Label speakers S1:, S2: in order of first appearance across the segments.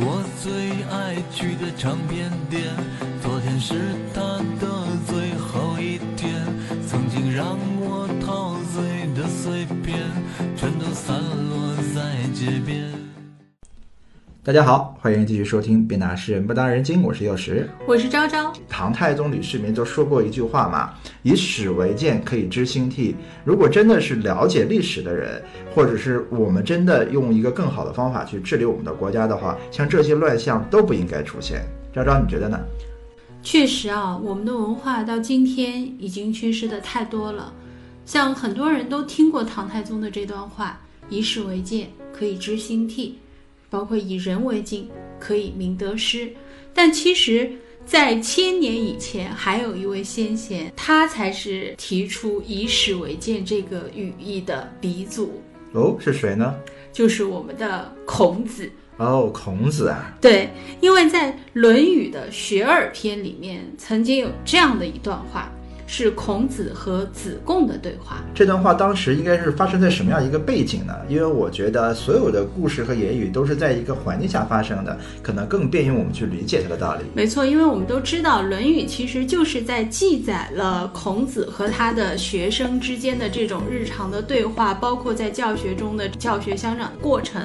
S1: 我最爱去的唱片店。昨天是他的最后一天，曾经让我陶醉的碎片，全都散落在街边。
S2: 大家好，欢迎继续收听《别拿诗人不当人精》，我是幼时。
S3: 我是昭昭。
S2: 唐太宗李世民就说过一句话嘛：“以史为鉴，可以知兴替。”如果真的是了解历史的人，或者是我们真的用一个更好的方法去治理我们的国家的话，像这些乱象都不应该出现。昭昭，你觉得呢？
S3: 确实啊，我们的文化到今天已经缺失的太多了。像很多人都听过唐太宗的这段话：“以史为鉴，可以知兴替。”包括以人为镜，可以明得失。但其实，在千年以前，还有一位先贤，他才是提出以史为鉴这个语义的鼻祖。
S2: 哦，是谁呢？
S3: 就是我们的孔子。
S2: 哦，孔子啊。
S3: 对，因为在《论语》的学而篇里面，曾经有这样的一段话。是孔子和子贡的对话。
S2: 这段话当时应该是发生在什么样一个背景呢？因为我觉得所有的故事和言语都是在一个环境下发生的，可能更便于我们去理解它的道理。
S3: 没错，因为我们都知道，《论语》其实就是在记载了孔子和他的学生之间的这种日常的对话，包括在教学中的教学相长的过程。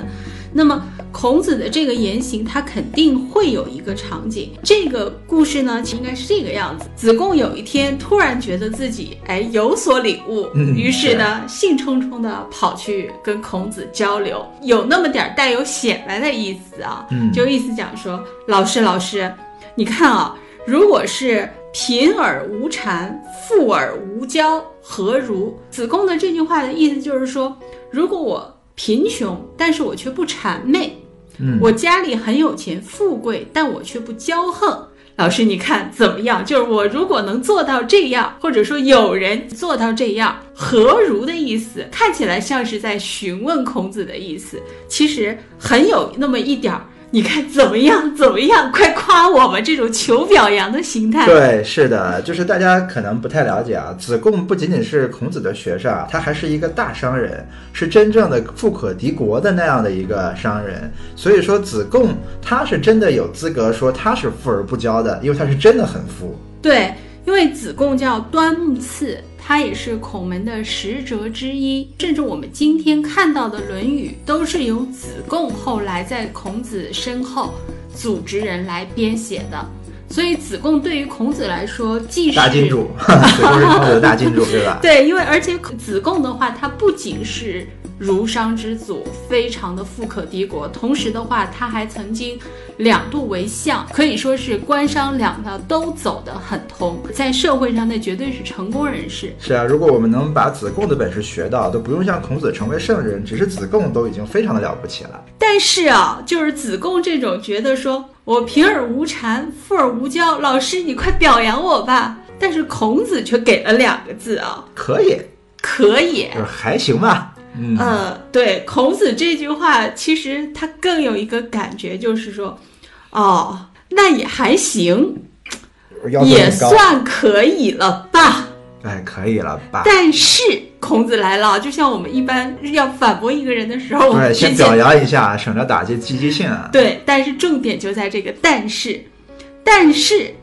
S3: 那么孔子的这个言行，他肯定会有一个场景。这个故事呢，应该是这个样子：子贡有一天突然觉得自己哎有所领悟，于是呢，兴冲冲的跑去跟孔子交流，有那么点带有显摆的意思啊，就意思讲说，老师老师，你看啊，如果是贫而无谄，富而无骄，何如？子贡的这句话的意思就是说，如果我。贫穷，但是我却不谄媚。
S2: 嗯，
S3: 我家里很有钱，富贵，但我却不骄横。老师，你看怎么样？就是我如果能做到这样，或者说有人做到这样，何如的意思？看起来像是在询问孔子的意思，其实很有那么一点儿。你看怎么样？怎么样？快夸我们这种求表扬的心态。
S2: 对，是的，就是大家可能不太了解啊。子贡不仅仅是孔子的学生啊，他还是一个大商人，是真正的富可敌国的那样的一个商人。所以说，子贡他是真的有资格说他是富而不骄的，因为他是真的很富。
S3: 对，因为子贡叫端木赐。他也是孔门的十哲之一，甚至我们今天看到的《论语》都是由子贡后来在孔子身后组织人来编写的。所以子贡对于孔子来说，既是
S2: 大金主，子贡是孔子的大金主，对吧？
S3: 对，因为而且子贡的话，他不仅是。儒商之祖，非常的富可敌国。同时的话，他还曾经两度为相，可以说是官商两道都走得很通，在社会上那绝对是成功人士。
S2: 是啊，如果我们能把子贡的本事学到，都不用像孔子成为圣人，只是子贡都已经非常的了不起了。
S3: 但是啊，就是子贡这种觉得说我贫而无谄，富而无骄，老师你快表扬我吧。但是孔子却给了两个字啊，
S2: 可以，
S3: 可以，
S2: 就是还行吧。
S3: 嗯，对，孔子这句话其实他更有一个感觉，就是说，哦，那也还行，也算可以了吧？
S2: 哎，可以了吧？
S3: 但是孔子来了，就像我们一般要反驳一个人的时候，
S2: 对，先表扬一下，省着打击积极性啊。
S3: 对，但是重点就在这个但是，但是，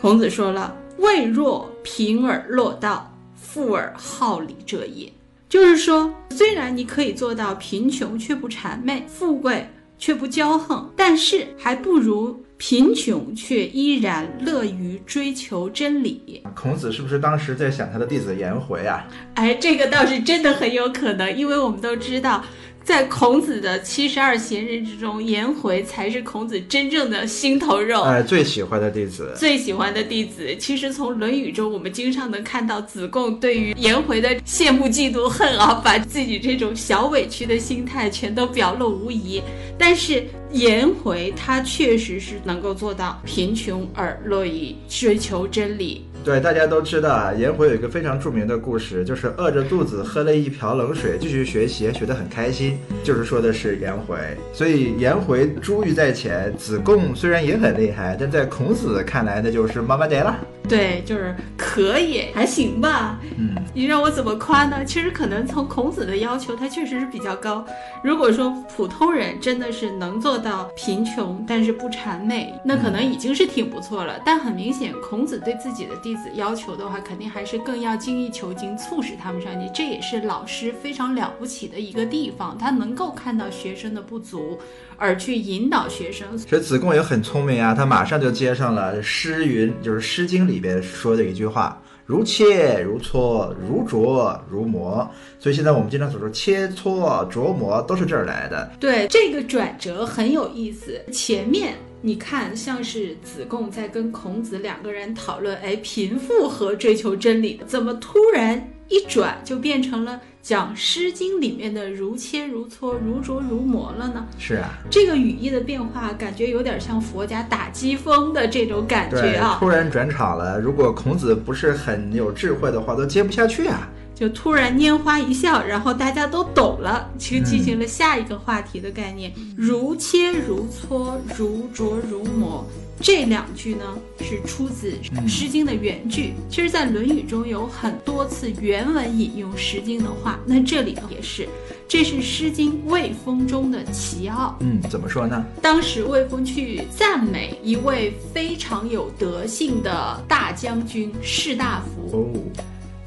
S3: 孔子说了：“未若贫而乐道，富而好礼者也。”就是说，虽然你可以做到贫穷却不谄媚，富贵却不骄横，但是还不如贫穷却依然乐于追求真理。
S2: 孔子是不是当时在想他的弟子颜回啊？
S3: 哎，这个倒是真的很有可能，因为我们都知道。在孔子的七十二贤人之中，颜回才是孔子真正的心头肉，
S2: 哎，最喜欢的弟子，
S3: 最喜欢的弟子。其实从《论语》中，我们经常能看到子贡对于颜回的羡慕、嫉妒、恨啊，把自己这种小委屈的心态全都表露无遗。但是颜回他确实是能够做到贫穷而乐于追求真理。
S2: 对，大家都知道啊，颜回有一个非常著名的故事，就是饿着肚子喝了一瓢冷水，继续学习，学得很开心，就是说的是颜回。所以颜回珠玉在前，子贡虽然也很厉害，但在孔子看来那就是妈妈得了。
S3: 对，就是可以，还行吧。
S2: 嗯，
S3: 你让我怎么夸呢？其实可能从孔子的要求，他确实是比较高。如果说普通人真的是能做到贫穷但是不谄媚，那可能已经是挺不错了。但很明显，孔子对自己的弟子要求的话，肯定还是更要精益求精，促使他们上进。这也是老师非常了不起的一个地方，他能够看到学生的不足，而去引导学生。
S2: 所以子贡也很聪明啊，他马上就接上了诗云，就是《诗经》里边说的一句话。如切如磋，如琢如磨，所以现在我们经常所说切磋琢磨都是这儿来的。
S3: 对，这个转折很有意思。前面你看像是子贡在跟孔子两个人讨论，哎，贫富和追求真理，怎么突然一转就变成了？讲《诗经》里面的如切如磋、如琢如磨了呢？
S2: 是啊，
S3: 这个语义的变化，感觉有点像佛家打机锋的这种感觉啊。
S2: 突然转场了，如果孔子不是很有智慧的话，都接不下去啊。
S3: 就突然拈花一笑，然后大家都懂了，其实进行了下一个话题的概念：如切如磋、如琢如磨。这两句呢是出自《诗经》的原句，其实，在《论语》中有很多次原文引用《诗经》的话，那这里也是，这是《诗经·卫风》中的齐奥。
S2: 嗯，怎么说呢？
S3: 当时卫风去赞美一位非常有德性的大将军士大夫。
S2: 哦，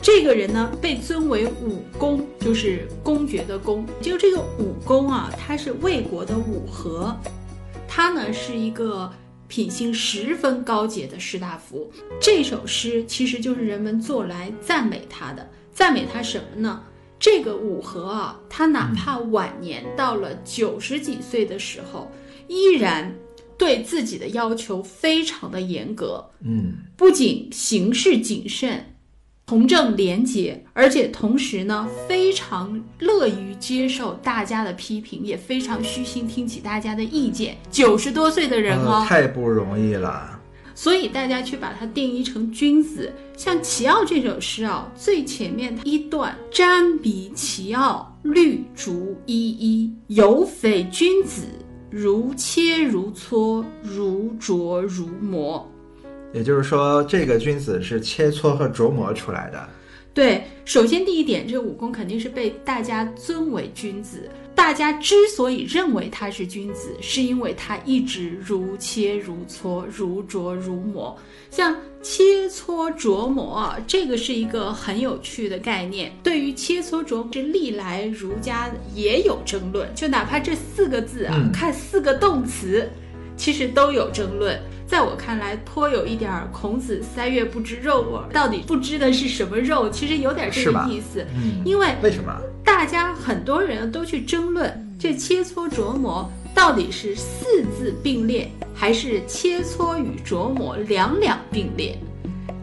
S3: 这个人呢被尊为武公，就是公爵的公。就这个武公啊，他是魏国的武和，他呢是一个。品性十分高洁的士大夫，这首诗其实就是人们做来赞美他的。赞美他什么呢？这个五和啊，他哪怕晚年到了九十几岁的时候，依然对自己的要求非常的严格。
S2: 嗯，
S3: 不仅行事谨慎。从政廉洁，而且同时呢，非常乐于接受大家的批评，也非常虚心听取大家的意见。九十多岁的人哦，
S2: 太不容易了。
S3: 所以大家去把它定义成君子。像齐奥这首诗啊，最前面一段“瞻彼齐奥，绿竹依依，有匪君子，如切如磋，如琢如磨。”
S2: 也就是说，这个君子是切磋和琢磨出来的。
S3: 对，首先第一点，这武功肯定是被大家尊为君子。大家之所以认为他是君子，是因为他一直如切如磋，如琢如磨。像切磋琢磨，这个是一个很有趣的概念。对于切磋琢磨，这历来儒家也有争论。就哪怕这四个字啊，看四个动词，其实都有争论。在我看来，颇有一点孔子三月不知肉味，到底不知的是什么肉？其实有点这个意思。
S2: 嗯，
S3: 因为
S2: 为什么
S3: 大家很多人都去争论这切磋琢磨到底是四字并列，还是切磋与琢磨两两并列？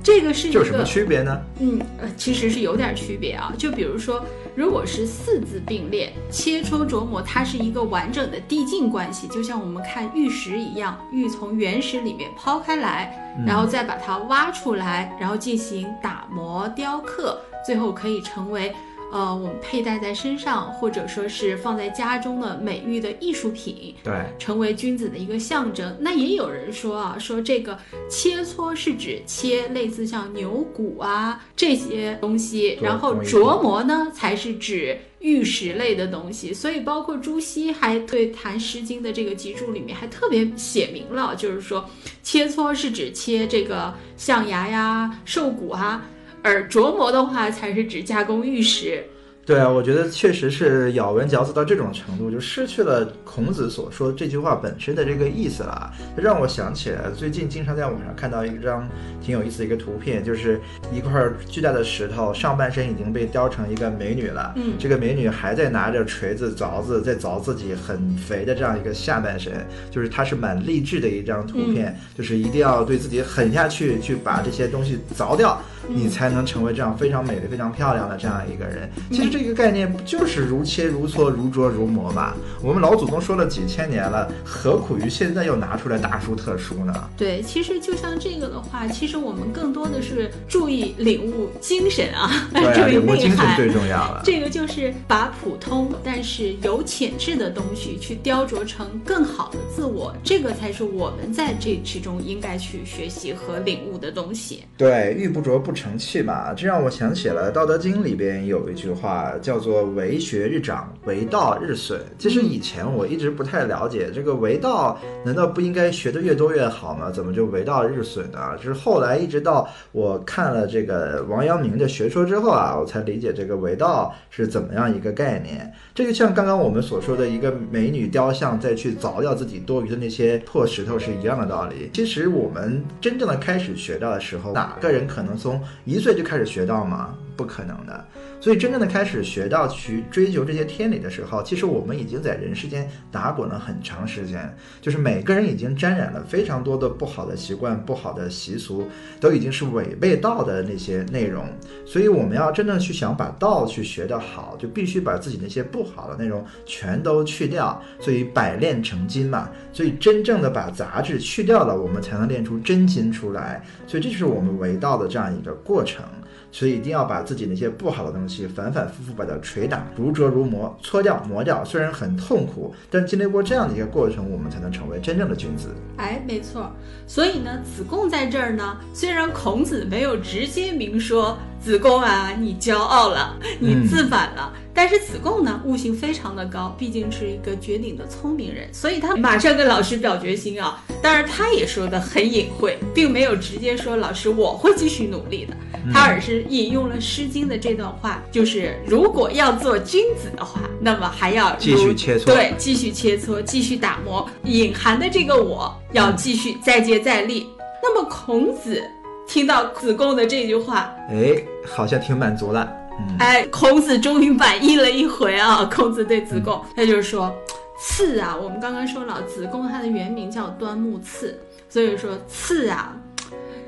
S3: 这个是一个
S2: 什么区别呢？
S3: 嗯，呃，其实是有点区别啊。就比如说。如果是四字并列，切磋琢磨，它是一个完整的递进关系，就像我们看玉石一样，玉从原石里面抛开来，然后再把它挖出来，然后进行打磨雕刻，最后可以成为。呃，我们佩戴在身上，或者说是放在家中的美玉的艺术品，
S2: 对，
S3: 成为君子的一个象征。那也有人说啊，说这个切磋是指切类似像牛骨啊这些东西，然后琢磨呢才是指玉石类的东西。所以，包括朱熹还对谈《诗经》的这个集注里面还特别写明了，就是说切磋是指切这个象牙呀、兽骨啊。而琢磨的话，才是指加工玉石。
S2: 对啊，我觉得确实是咬文嚼字到这种程度，就失去了孔子所说这句话本身的这个意思了。让我想起来，最近经常在网上看到一张挺有意思的一个图片，就是一块巨大的石头，上半身已经被雕成一个美女了。
S3: 嗯，
S2: 这个美女还在拿着锤子凿子，在凿自己很肥的这样一个下半身，就是它是蛮励志的一张图片，就是一定要对自己狠下去，去把这些东西凿掉。你才能成为这样非常美丽、非常漂亮的这样一个人。其实这个概念不就是如切如磋、如琢如磨吗？我们老祖宗说了几千年了，何苦于现在又拿出来大书特书呢？
S3: 对，其实就像这个的话，其实我们更多的是注意领悟精神啊，注意内涵
S2: 最重要了。
S3: 这个就是把普通但是有潜质的东西去雕琢成更好的自我，这个才是我们在这其中应该去学习和领悟的东西。
S2: 对，玉不琢不。成器嘛，这让我想起了《道德经》里边有一句话，叫做“为学日长，为道日损”。其实以前我一直不太了解这个为道，难道不应该学的越多越好吗？怎么就为道日损呢？就是后来一直到我看了这个王阳明的学说之后啊，我才理解这个为道是怎么样一个概念。这就像刚刚我们所说的一个美女雕像再去凿掉自己多余的那些破石头是一样的道理。其实我们真正的开始学到的时候，哪个人可能从一岁就开始学到吗？不可能的。所以真正的开始学到去追求这些天理的时候，其实我们已经在人世间打滚了很长时间，就是每个人已经沾染了非常多的不好的习惯、不好的习俗，都已经是违背道的那些内容。所以我们要真正去想把道去学得好，就必须把自己那些不好的内容全都去掉。所以百炼成金嘛，所以真正的把杂质去掉了，我们才能练出真金出来。所以这就是我们为道的这样一个过程。所以一定要把自己那些不好的东西反反复复把它捶打，如琢如磨，搓掉磨掉。虽然很痛苦，但经历过这样的一个过程，我们才能成为真正的君子。
S3: 哎，没错。所以呢，子贡在这儿呢，虽然孔子没有直接明说子贡啊，你骄傲了，你自满了。但是子贡呢，悟性非常的高，毕竟是一个绝顶的聪明人，所以他马上跟老师表决心啊。当然，他也说的很隐晦，并没有直接说老师我会继续努力的，他而是引用了《诗经》的这段话，就是如果要做君子的话，那么还要
S2: 继续切磋，
S3: 对，继续切磋，继续打磨，隐含的这个我要继续再接再厉。那么孔子听到子贡的这句话，
S2: 哎，好像挺满足了。
S3: 哎，孔子终于满意了一回啊！孔子对子贡，他就是说，次啊，我们刚刚说了，子贡他的原名叫端木赐，所以说次啊，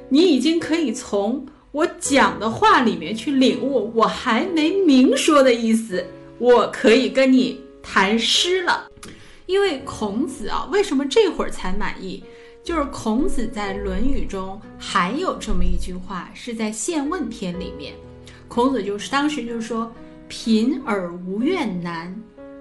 S3: 你已经可以从我讲的话里面去领悟我还没明说的意思，我可以跟你谈诗了。因为孔子啊，为什么这会儿才满意？就是孔子在《论语》中还有这么一句话，是在《宪问篇》里面。孔子就是当时就是说，贫而无怨难，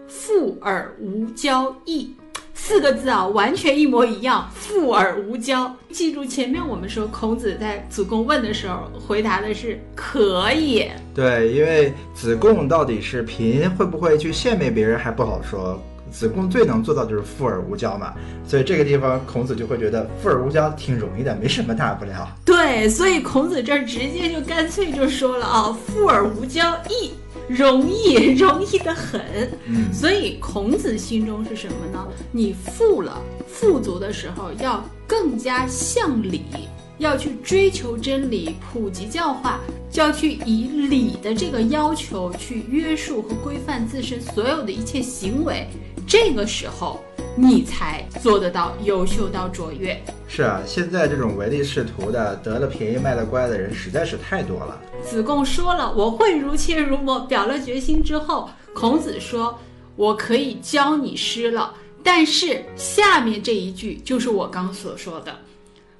S3: 富而无骄易，四个字啊，完全一模一样。富而无骄，记住前面我们说孔子在子贡问的时候回答的是可以。
S2: 对，因为子贡到底是贫，会不会去献媚别人还不好说。子贡最能做到就是富而无骄嘛，所以这个地方孔子就会觉得富而无骄挺容易的，没什么大不了。
S3: 对，所以孔子这儿直接就干脆就说了啊，富而无骄易，容易，容易的很。
S2: 嗯，
S3: 所以孔子心中是什么呢？你富了，富足的时候要更加向礼，要去追求真理，普及教化。就要去以礼的这个要求去约束和规范自身所有的一切行为，这个时候你才做得到优秀到卓越。
S2: 是啊，现在这种唯利是图的、得了便宜卖了乖的人实在是太多了。
S3: 子贡说了，我会如切如磨，表了决心之后，孔子说，我可以教你诗了。但是下面这一句就是我刚所说的。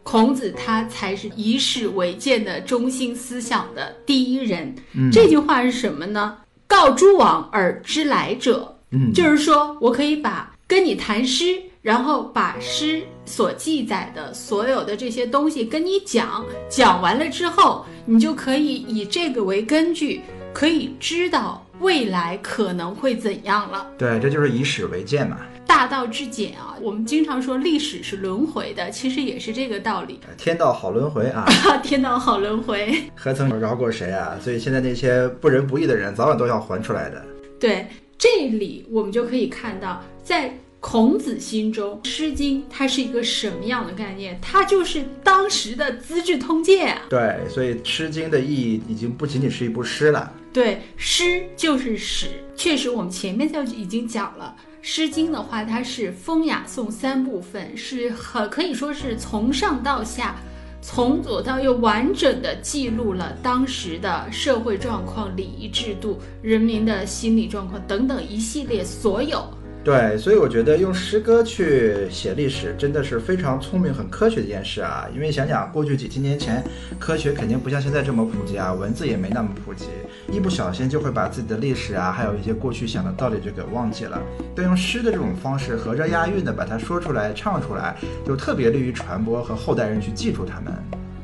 S3: 孔子他才是以史为鉴的中心思想的第一人。这句话是什么呢？告诸往而知来者。
S2: 嗯，
S3: 就是说我可以把跟你谈诗，然后把诗所记载的所有的这些东西跟你讲，讲完了之后，你就可以以这个为根据，可以知道未来可能会怎样了。
S2: 对，这就是以史为鉴嘛。
S3: 大道至简啊，我们经常说历史是轮回的，其实也是这个道理。
S2: 天道好轮回啊！
S3: 天道好轮回，
S2: 何曾饶过谁啊？所以现在那些不仁不义的人，早晚都要还出来的。
S3: 对，这里我们就可以看到，在孔子心中，《诗经》它是一个什么样的概念？它就是当时的《资治通鉴》啊。
S2: 对，所以《诗经》的意义已经不仅仅是一部诗了。
S3: 对，诗就是史，确实，我们前面就已经讲了。《诗经》的话，它是风雅颂三部分，是很可以说是从上到下，从左到右完整的记录了当时的社会状况、礼仪制度、人民的心理状况等等一系列所有。
S2: 对，所以我觉得用诗歌去写历史真的是非常聪明、很科学的一件事啊。因为想想过去几千年前，科学肯定不像现在这么普及啊，文字也没那么普及，一不小心就会把自己的历史啊，还有一些过去想的道理就给忘记了。但用诗的这种方式，合着押韵的把它说出来、唱出来，就特别利于传播和后代人去记住它们。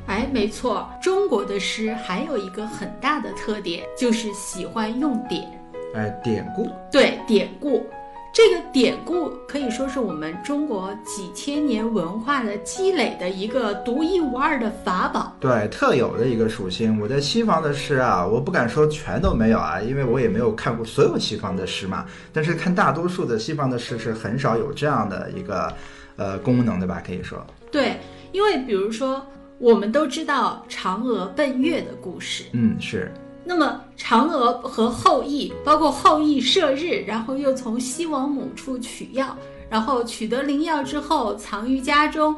S3: 哎，没错，中国的诗还有一个很大的特点，就是喜欢用典。
S2: 哎，典故，
S3: 对，典故。这个典故可以说是我们中国几千年文化的积累的一个独一无二的法宝。
S2: 对，特有的一个属性。我在西方的诗啊，我不敢说全都没有啊，因为我也没有看过所有西方的诗嘛。但是看大多数的西方的诗是很少有这样的一个呃功能的吧？可以说。
S3: 对，因为比如说，我们都知道嫦娥奔月的故事。
S2: 嗯，是。
S3: 那么，嫦娥和后羿，包括后羿射日，然后又从西王母处取药，然后取得灵药之后藏于家中，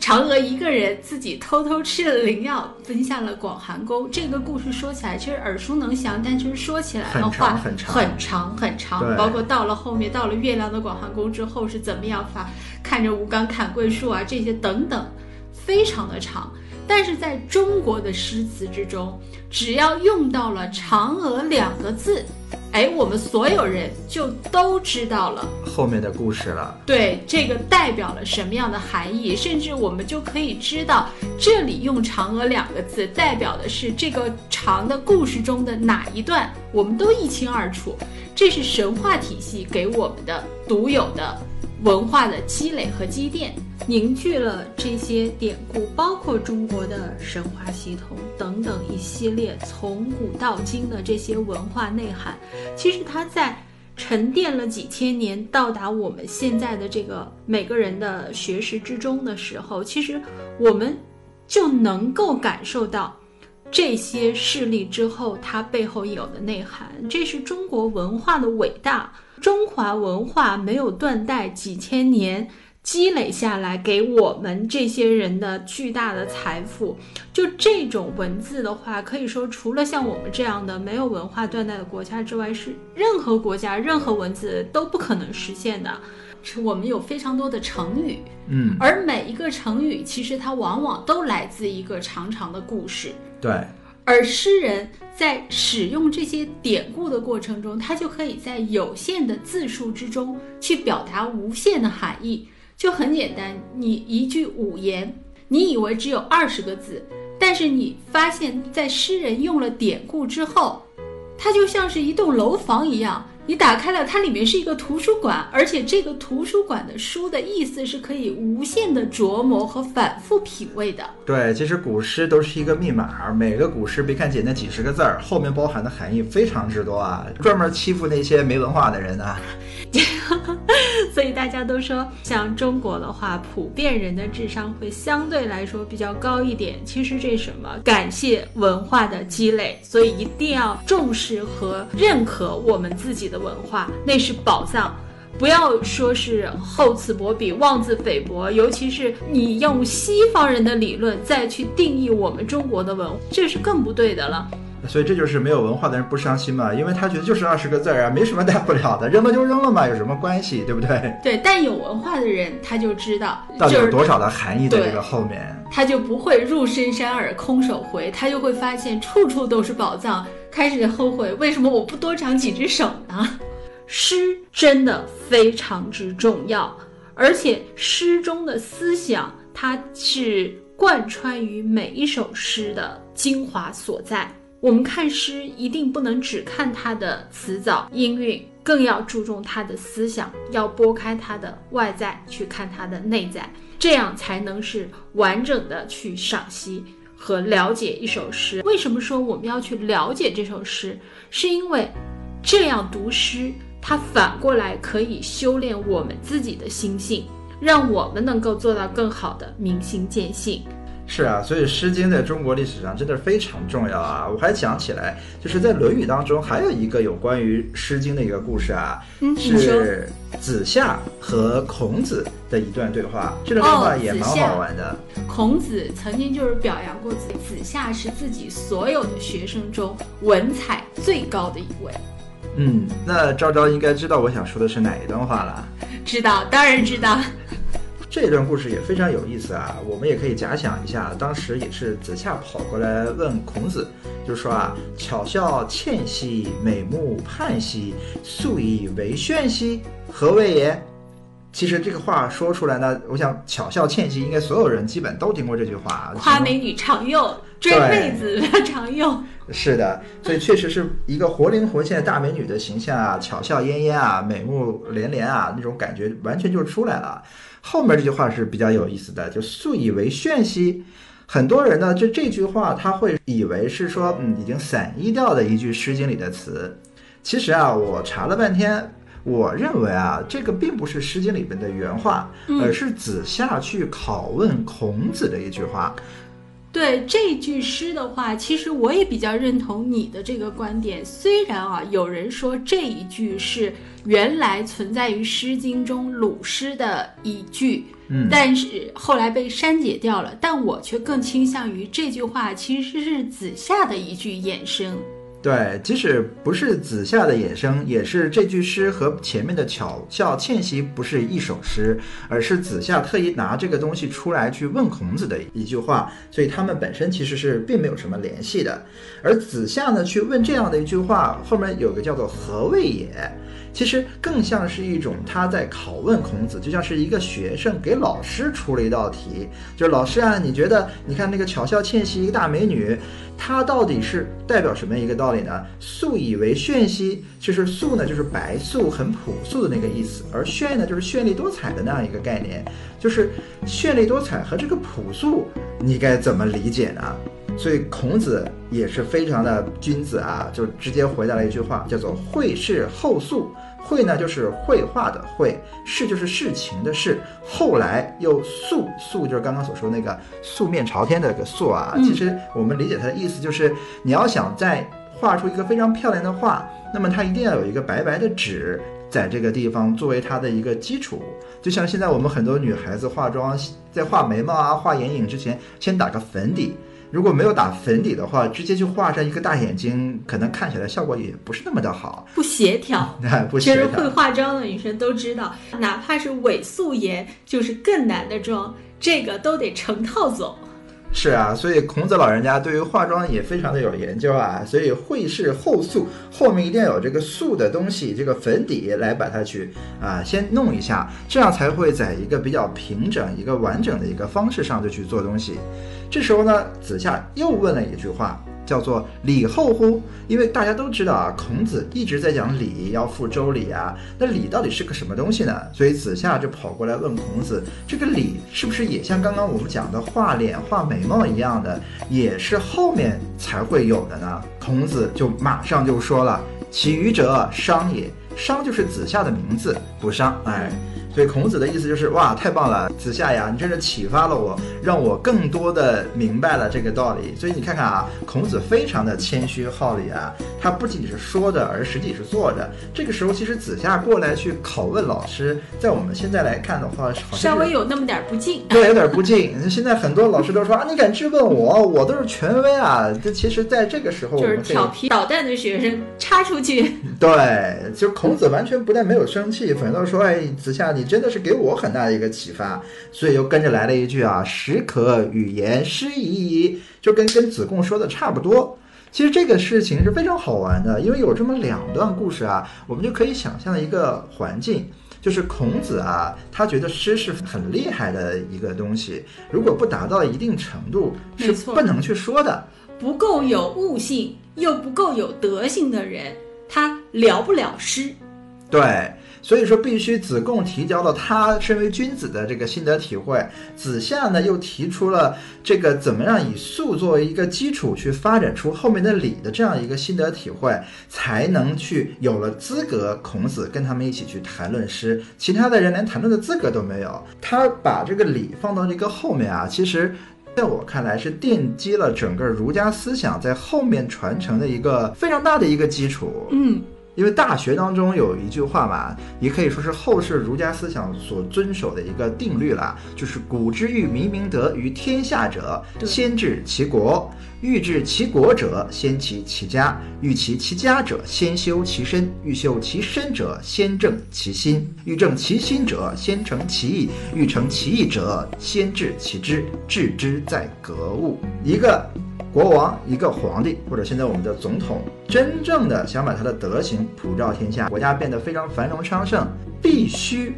S3: 嫦娥一个人自己偷偷吃了灵药，奔向了广寒宫。这个故事说起来其实耳熟能详，但是说起来的话
S2: 很长
S3: 很长很长。包括到了后面，到了月亮的广寒宫之后是怎么样发，看着吴刚砍桂树啊这些等等，非常的长。但是在中国的诗词之中，只要用到了“嫦娥”两个字，哎，我们所有人就都知道了
S2: 后面的故事了。
S3: 对，这个代表了什么样的含义？甚至我们就可以知道，这里用“嫦娥”两个字代表的是这个长的故事中的哪一段，我们都一清二楚。这是神话体系给我们的独有的文化的积累和积淀。凝聚了这些典故，包括中国的神话系统等等一系列从古到今的这些文化内涵。其实它在沉淀了几千年，到达我们现在的这个每个人的学识之中的时候，其实我们就能够感受到这些事例之后它背后有的内涵。这是中国文化的伟大，中华文化没有断代几千年。积累下来给我们这些人的巨大的财富，就这种文字的话，可以说除了像我们这样的没有文化断代的国家之外，是任何国家任何文字都不可能实现的。是我们有非常多的成语，
S2: 嗯，
S3: 而每一个成语其实它往往都来自一个长长的故事。
S2: 对，
S3: 而诗人在使用这些典故的过程中，他就可以在有限的字数之中去表达无限的含义。就很简单，你一句五言，你以为只有二十个字，但是你发现，在诗人用了典故之后，它就像是一栋楼房一样。你打开了，它里面是一个图书馆，而且这个图书馆的书的意思是可以无限的琢磨和反复品味的。
S2: 对，其实古诗都是一个密码，每个古诗别看简单几十个字儿，后面包含的含义非常之多啊，专门欺负那些没文化的人啊。
S3: 所以大家都说，像中国的话，普遍人的智商会相对来说比较高一点。其实这什么？感谢文化的积累，所以一定要重视和认可我们自己的文化，那是宝藏。不要说是厚此薄彼、妄自菲薄，尤其是你用西方人的理论再去定义我们中国的文化，这是更不对的了。
S2: 所以这就是没有文化的人不伤心嘛，因为他觉得就是二十个字儿啊，没什么大不了的，扔了就扔了嘛，有什么关系，对不对？
S3: 对，但有文化的人他就知道
S2: 到底有多少的含义在这个后面，
S3: 他就不会入深山而空手回，他就会发现处处都是宝藏，开始后悔为什么我不多长几只手呢？诗真的非常之重要，而且诗中的思想，它是贯穿于每一首诗的精华所在。我们看诗一定不能只看它的词藻音韵，更要注重它的思想，要拨开它的外在去看它的内在，这样才能是完整的去赏析和了解一首诗。为什么说我们要去了解这首诗？是因为这样读诗，它反过来可以修炼我们自己的心性，让我们能够做到更好的明心见性。
S2: 是啊，所以《诗经》在中国历史上真的非常重要啊！我还想起来，就是在《论语》当中还有一个有关于《诗经》的一个故事啊，是子夏和孔子的一段对话，这段对话也蛮好玩的。
S3: 孔子曾经就是表扬过子子夏是自己所有的学生中文采最高的一位。
S2: 嗯，那昭昭应该知道我想说的是哪一段话了？
S3: 知道，当然知道。
S2: 这段故事也非常有意思啊，我们也可以假想一下，当时也是子夏跑过来问孔子，就是说啊，巧笑倩兮，美目盼兮，素以为炫兮，何谓也？其实这个话说出来呢，我想巧笑倩兮，应该所有人基本都听过这句话。
S3: 夸美女常用，追妹子 常用。
S2: 是的，所以确实是一个活灵活现的大美女的形象啊，巧笑嫣嫣啊，美目连连啊，那种感觉完全就出来了。后面这句话是比较有意思的，就素以为炫兮。很多人呢，就这句话他会以为是说，嗯，已经散佚掉的一句《诗经》里的词。其实啊，我查了半天。我认为啊，这个并不是《诗经》里边的原话，而是子夏去拷问孔子的一句话。
S3: 对这句诗的话，其实我也比较认同你的这个观点。虽然啊，有人说这一句是原来存在于《诗经》中鲁诗的一句，
S2: 嗯，
S3: 但是后来被删减掉了。但我却更倾向于这句话其实是子夏的一句衍生。
S2: 对，即使不是子夏的衍生，也是这句诗和前面的巧笑倩兮不是一首诗，而是子夏特意拿这个东西出来去问孔子的一句话，所以他们本身其实是并没有什么联系的。而子夏呢，去问这样的一句话，后面有个叫做何谓也。其实更像是一种他在拷问孔子，就像是一个学生给老师出了一道题，就是老师啊，你觉得你看那个巧笑倩兮一个大美女，她到底是代表什么一个道理呢？素以为炫兮，其实素呢就是白素很朴素的那个意思，而炫呢就是绚丽多彩的那样一个概念，就是绚丽多彩和这个朴素，你该怎么理解呢？所以孔子也是非常的君子啊，就直接回答了一句话，叫做“绘事后素”。绘呢就是绘画的绘，事就是事情的事。后来又素，素就是刚刚所说那个素面朝天的个素啊。其实我们理解它的意思就是，你要想再画出一个非常漂亮的画，那么它一定要有一个白白的纸在这个地方作为它的一个基础。就像现在我们很多女孩子化妆，在画眉毛啊、画眼影之前，先打个粉底。如果没有打粉底的话，直接去画上一个大眼睛，可能看起来效果也不是那么的好，
S3: 不协调。
S2: 不协调。
S3: 其实会化妆的女生都知道，哪怕是伪素颜，就是更难的妆，这个都得成套走。
S2: 是啊，所以孔子老人家对于化妆也非常的有研究啊，所以会是后素，后面一定要有这个素的东西，这个粉底来把它去啊先弄一下，这样才会在一个比较平整、一个完整的一个方式上就去做东西。这时候呢，子夏又问了一句话。叫做礼后乎？因为大家都知道啊，孔子一直在讲礼，要复周礼啊。那礼到底是个什么东西呢？所以子夏就跑过来问孔子：这个礼是不是也像刚刚我们讲的画脸、画眉毛一样的，也是后面才会有的呢？孔子就马上就说了：其余者商也。商就是子夏的名字，不商。哎。所以孔子的意思就是哇，太棒了，子夏呀，你真是启发了我，让我更多的明白了这个道理。所以你看看啊，孔子非常的谦虚好礼啊，他不仅是说的，而实际是做的。这个时候，其实子夏过来去拷问老师，在我们现在来看的话，
S3: 稍微有那么点不敬，
S2: 对，有点不敬。现在很多老师都说啊，你敢质问我，我都是权威啊。这其实在这个时候，
S3: 就是调皮捣蛋的学生插出去。
S2: 对，就孔子完全不但没有生气，反倒说，哎，子夏你。真的是给我很大的一个启发，所以又跟着来了一句啊，时可语言诗矣，就跟跟子贡说的差不多。其实这个事情是非常好玩的，因为有这么两段故事啊，我们就可以想象一个环境，就是孔子啊，他觉得诗是很厉害的一个东西，如果不达到一定程度，是不能去说的。
S3: 不够有悟性又不够有德性的人，他聊不了诗。
S2: 对。所以说，必须子贡提交了他身为君子的这个心得体会，子夏呢又提出了这个怎么样以素作为一个基础去发展出后面的礼的这样一个心得体会，才能去有了资格，孔子跟他们一起去谈论诗，其他的人连谈论的资格都没有。他把这个礼放到这个后面啊，其实 在我看来是奠基了整个儒家思想在后面传承的一个非常大的一个基础。
S3: 嗯。
S2: 因为《大学》当中有一句话嘛，也可以说是后世儒家思想所遵守的一个定律了，就是“古之欲明明德于天下者，先治其国；欲治其国者，先齐其家；欲齐其家者，先修其身；欲修其身者，先正其心；欲正其心者，先诚其意；欲诚其意者，先治其知。治之在格物。一个。国王一个皇帝，或者现在我们的总统，真正的想把他的德行普照天下，国家变得非常繁荣昌盛，必须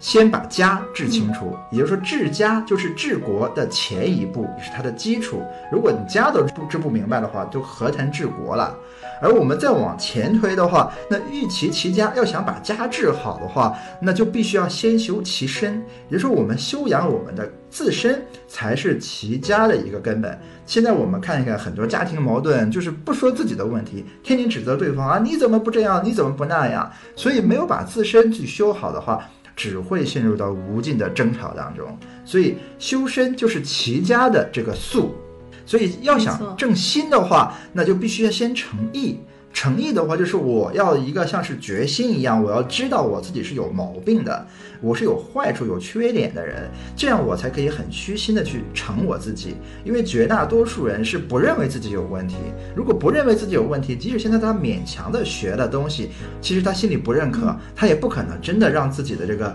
S2: 先把家治清楚，也就是说治家就是治国的前一步，也是它的基础。如果你家都不治不明白的话，就何谈治国了？而我们再往前推的话，那欲齐其家，要想把家治好的话，那就必须要先修其身，也就是说我们修养我们的自身才是齐家的一个根本。现在我们看一看很多家庭矛盾，就是不说自己的问题，天天指责对方啊，你怎么不这样，你怎么不那样？所以没有把自身去修好的话。只会陷入到无尽的争吵当中，所以修身就是齐家的这个素，所以要想正心的话，那就必须要先诚意。诚意的话，就是我要一个像是决心一样，我要知道我自己是有毛病的，我是有坏处、有缺点的人，这样我才可以很虚心的去成我自己。因为绝大多数人是不认为自己有问题，如果不认为自己有问题，即使现在他勉强的学的东西，其实他心里不认可，他也不可能真的让自己的这个。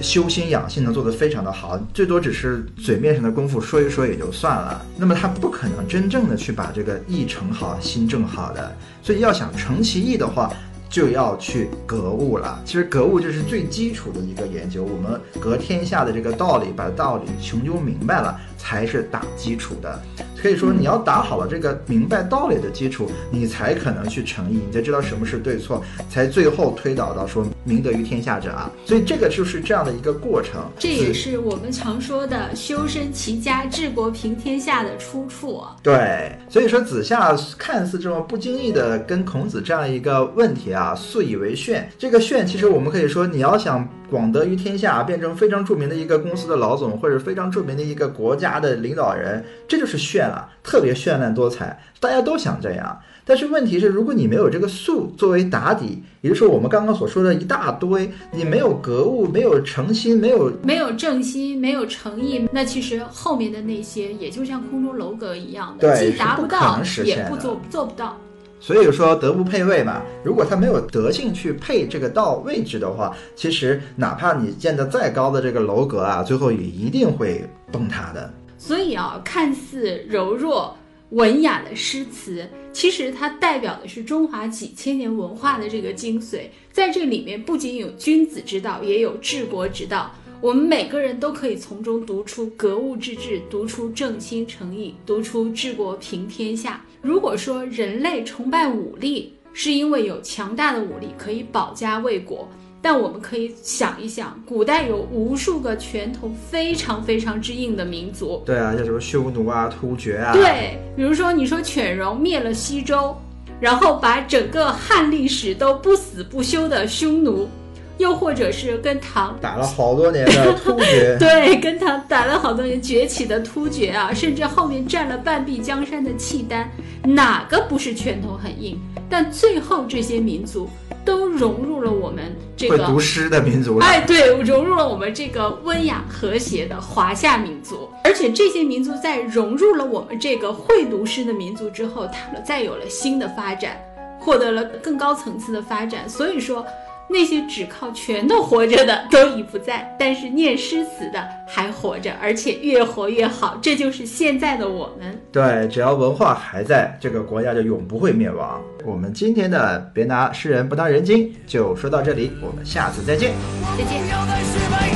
S2: 修心养性能做得非常的好，最多只是嘴面上的功夫说一说也就算了。那么他不可能真正的去把这个意成好，心正好的。所以要想成其意的话，就要去格物了。其实格物就是最基础的一个研究，我们格天下的这个道理，把道理穷究明白了，才是打基础的。可以说，你要打好了这个明白道理的基础，你才可能去诚意，你才知道什么是对错，才最后推导到说明德于天下者啊。所以这个就是这样的一个过程。
S3: 这也是我们常说的修身齐家治国平天下的出处。
S2: 对，所以说子夏看似这么不经意的跟孔子这样一个问题啊，素以为炫。这个炫，其实我们可以说，你要想广德于天下，变成非常著名的一个公司的老总，或者非常著名的一个国家的领导人，这就是炫啊。特别绚烂多彩，大家都想这样。但是问题是，如果你没有这个素作为打底，也就是说我们刚刚所说的一大堆，你没有格物，没有诚心，没有
S3: 没有正心，没有诚意，那其实后面的那些也就像空中楼阁一样
S2: 的，
S3: 既达
S2: 不
S3: 到，也不做做不到。
S2: 所以说德不配位嘛。如果他没有德性去配这个道位置的话，其实哪怕你建的再高的这个楼阁啊，最后也一定会崩塌的。
S3: 所以啊，看似柔弱文雅的诗词，其实它代表的是中华几千年文化的这个精髓。在这里面，不仅有君子之道，也有治国之道。我们每个人都可以从中读出格物致知，读出正心诚意，读出治国平天下。如果说人类崇拜武力，是因为有强大的武力可以保家卫国。但我们可以想一想，古代有无数个拳头非常非常之硬的民族。
S2: 对啊，像什么匈奴啊、突厥啊。
S3: 对，比如说你说犬戎灭了西周，然后把整个汉历史都不死不休的匈奴，又或者是跟唐
S2: 打了好多年的 突厥。
S3: 对，跟唐打了好多年崛起的突厥啊，甚至后面占了半壁江山的契丹，哪个不是拳头很硬？但最后这些民族。都融入了我们这个
S2: 会读诗的民族，
S3: 哎，对，融入了我们这个温雅和谐的华夏民族。而且这些民族在融入了我们这个会读诗的民族之后，他们再有了新的发展，获得了更高层次的发展。所以说。那些只靠拳头活着的都已不在，但是念诗词的还活着，而且越活越好。这就是现在的我们。
S2: 对，只要文化还在，这个国家就永不会灭亡。我们今天的别拿诗人不当人精就说到这里，我们下次再见。
S3: 再见。